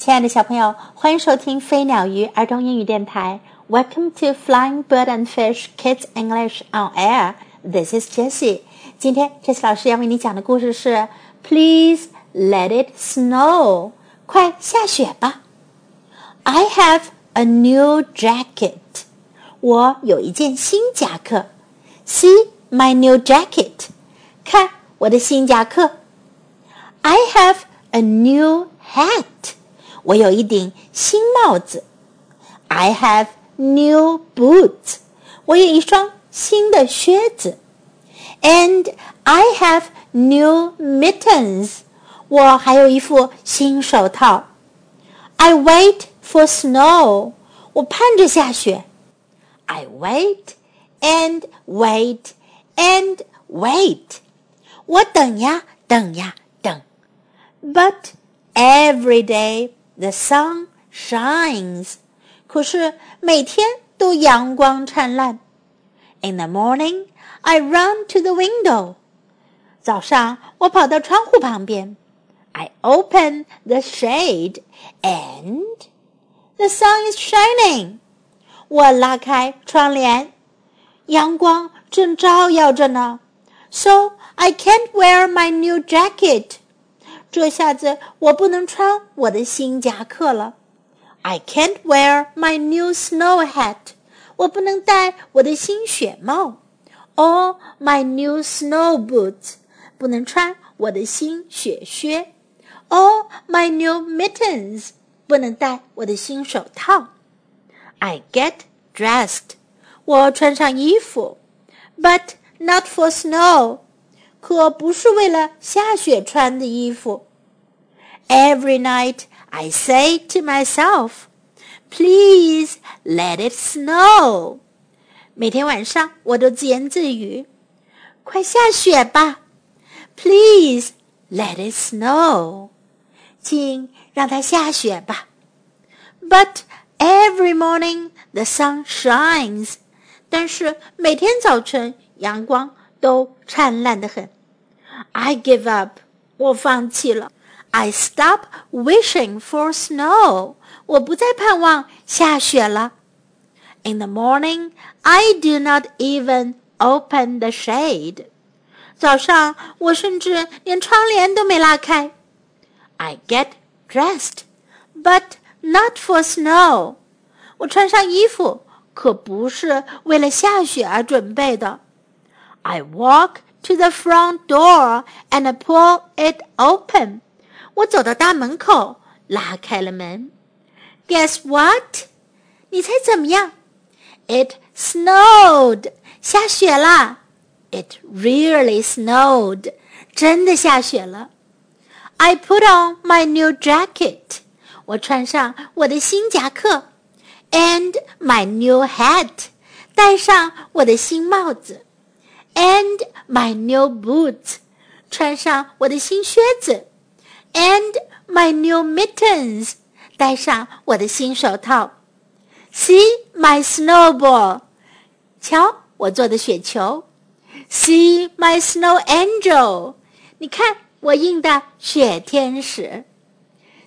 亲爱的小朋友，欢迎收听飞鸟鱼儿童英语电台。Welcome to Flying Bird and Fish Kids English on Air. This is Jessie. 今天 Jessie 老师要为你讲的故事是 Please let it snow. 快下雪吧。I have a new jacket. 我有一件新夹克。See my new jacket. 看我的新夹克。I have a new hat. 我有一顶新帽子。I have new boots。我有一双新的靴子。And I have new mittens。我还有一副新手套。I wait for snow。我盼着下雪。I wait and wait and wait。我等呀等呀等。But every day the sun shines. 可是每天都阳光灿烂。In the morning, I run to the window. 早上我跑到窗户旁边。I open the shade and the sun is shining. 我拉开窗帘，阳光正照耀着呢。So I can't wear my new jacket. 这下子我不能穿我的新夹克了。I can't wear my new snow hat。我不能戴我的新雪帽。Or my new snow boots。不能穿我的新雪靴。Or my new mittens。不能戴我的新手套。I get dressed。我穿上衣服。But not for snow。可不是为了下雪穿的衣服。Every night I say to myself, "Please let it snow." 每天晚上我都自言自语：“快下雪吧！”Please let it snow. 请让它下雪吧。But every morning the sun shines. 但是每天早晨阳光都灿烂的很。I give up，我放弃了。I stop wishing for snow，我不再盼望下雪了。In the morning, I do not even open the shade。早上我甚至连窗帘都没拉开。I get dressed, but not for snow。我穿上衣服，可不是为了下雪而准备的。 I walk to the front door and pull it open。我走到大门口，拉开了门。Guess what？你猜怎么样？It snowed。下雪了。It really snowed。真的下雪了。I put on my new jacket。我穿上我的新夹克。And my new hat。戴上我的新帽子。 And my new boots，穿上我的新靴子，and my new mittens，戴上我的新手套。See my snowball，瞧我做的雪球。See my snow angel，你看我印的雪天使。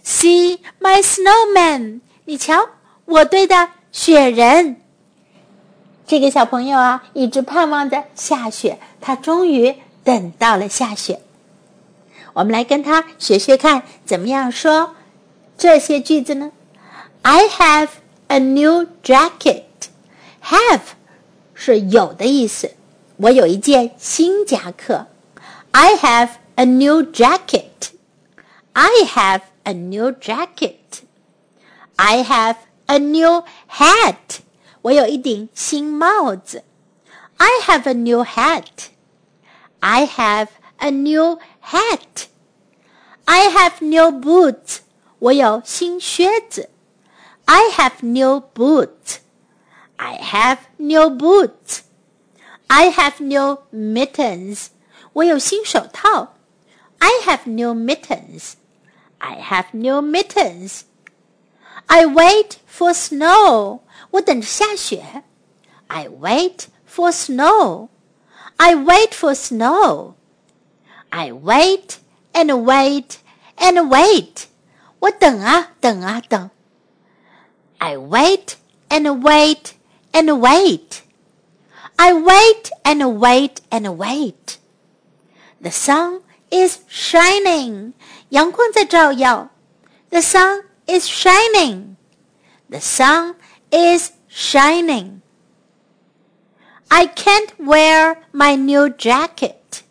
See my snowman，你瞧我堆的雪人。这个小朋友啊，一直盼望着下雪，他终于等到了下雪。我们来跟他学学看，怎么样说这些句子呢？I have a new jacket. Have 是有的意思，我有一件新夹克。I have a new jacket. I have a new jacket. I have a new hat. 我有一顶新帽子。I have a new hat. I have a new hat. I have new boots. 我有新靴子。I have new boots. I have new boots. I have new mittens. 我有新手套。I have new mittens. I have new mittens. I wait for snow. 我等着下雪。I wait for snow. I wait for snow. I wait and wait and wait. 我等啊等啊等。I wait and wait and wait. I wait and wait and wait. The sun is shining. 阳光在照耀。The sun is shining. The sun is shining. I can't wear my new jacket.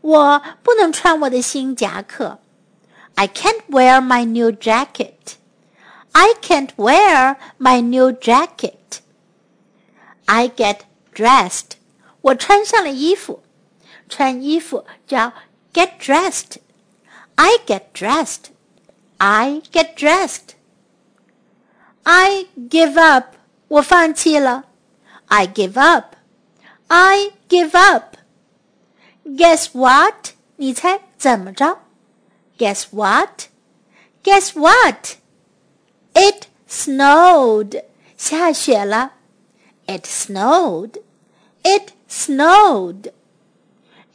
我不能穿我的新夹克。I can't wear my new jacket. I can't wear my new jacket. I get dressed. 我穿上了衣服。穿衣服叫 get dressed. I get dressed. I get dressed. I give up. 我放弃了。I give up. I give up. Guess what? 你猜怎么着？Guess what? Guess what? It snowed. 下雪了。It snowed. It snowed.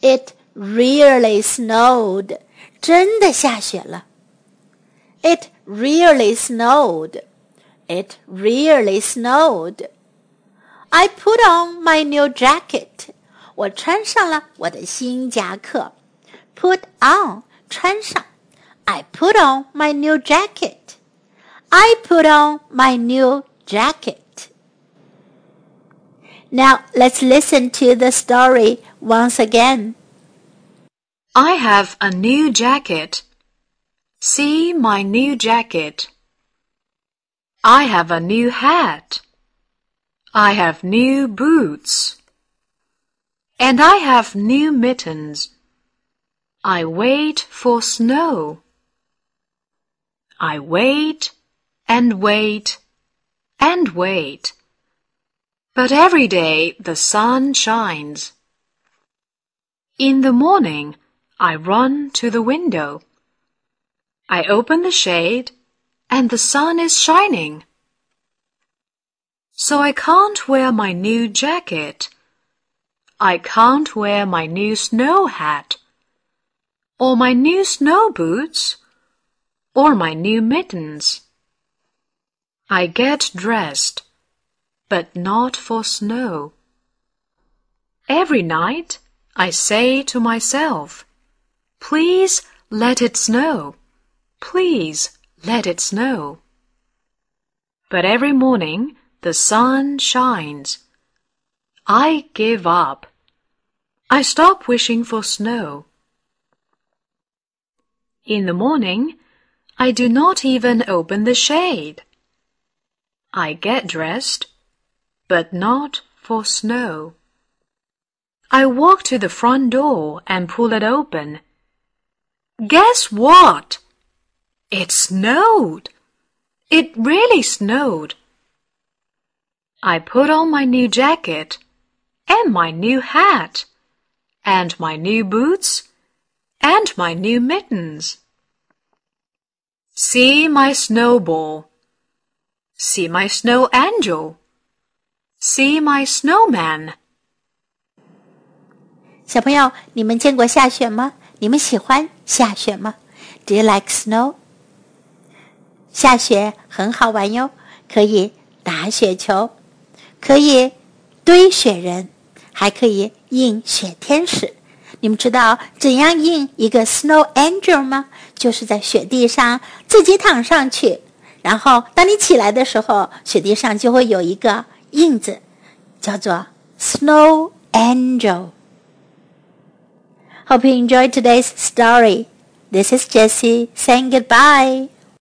It really snowed. 真的下雪了。It really snowed. It really snowed. I put on my new jacket. 我穿上了我的新夹克。Put on 穿上。I put on my new jacket. I put on my new jacket. Now let's listen to the story once again. I have a new jacket. See my new jacket. I have a new hat. I have new boots. And I have new mittens. I wait for snow. I wait and wait and wait. But every day the sun shines. In the morning, I run to the window. I open the shade, and the sun is shining. So I can't wear my new jacket I can't wear my new snow hat, or my new snow boots, or my new mittens. I get dressed, but not for snow. Every night I say to myself, Please let it snow. Please let it snow. But every morning the sun shines. I give up. I stop wishing for snow. In the morning, I do not even open the shade. I get dressed, but not for snow. I walk to the front door and pull it open. Guess what? It snowed. It really snowed. I put on my new jacket and my new hat and my new boots, and my new mittens. See my snowball. See my snow angel. See my snowman. 小朋友，你们见过下雪吗？你们喜欢下雪吗？Do you like snow？ 下雪很好玩哟，可以打雪球，可以堆雪人。还可以印雪天使。你们知道怎样印一个 snow angel 吗？就是在雪地上自己躺上去，然后当你起来的时候，雪地上就会有一个印子，叫做 snow angel。Hope you enjoy today's story. This is Jessie saying goodbye.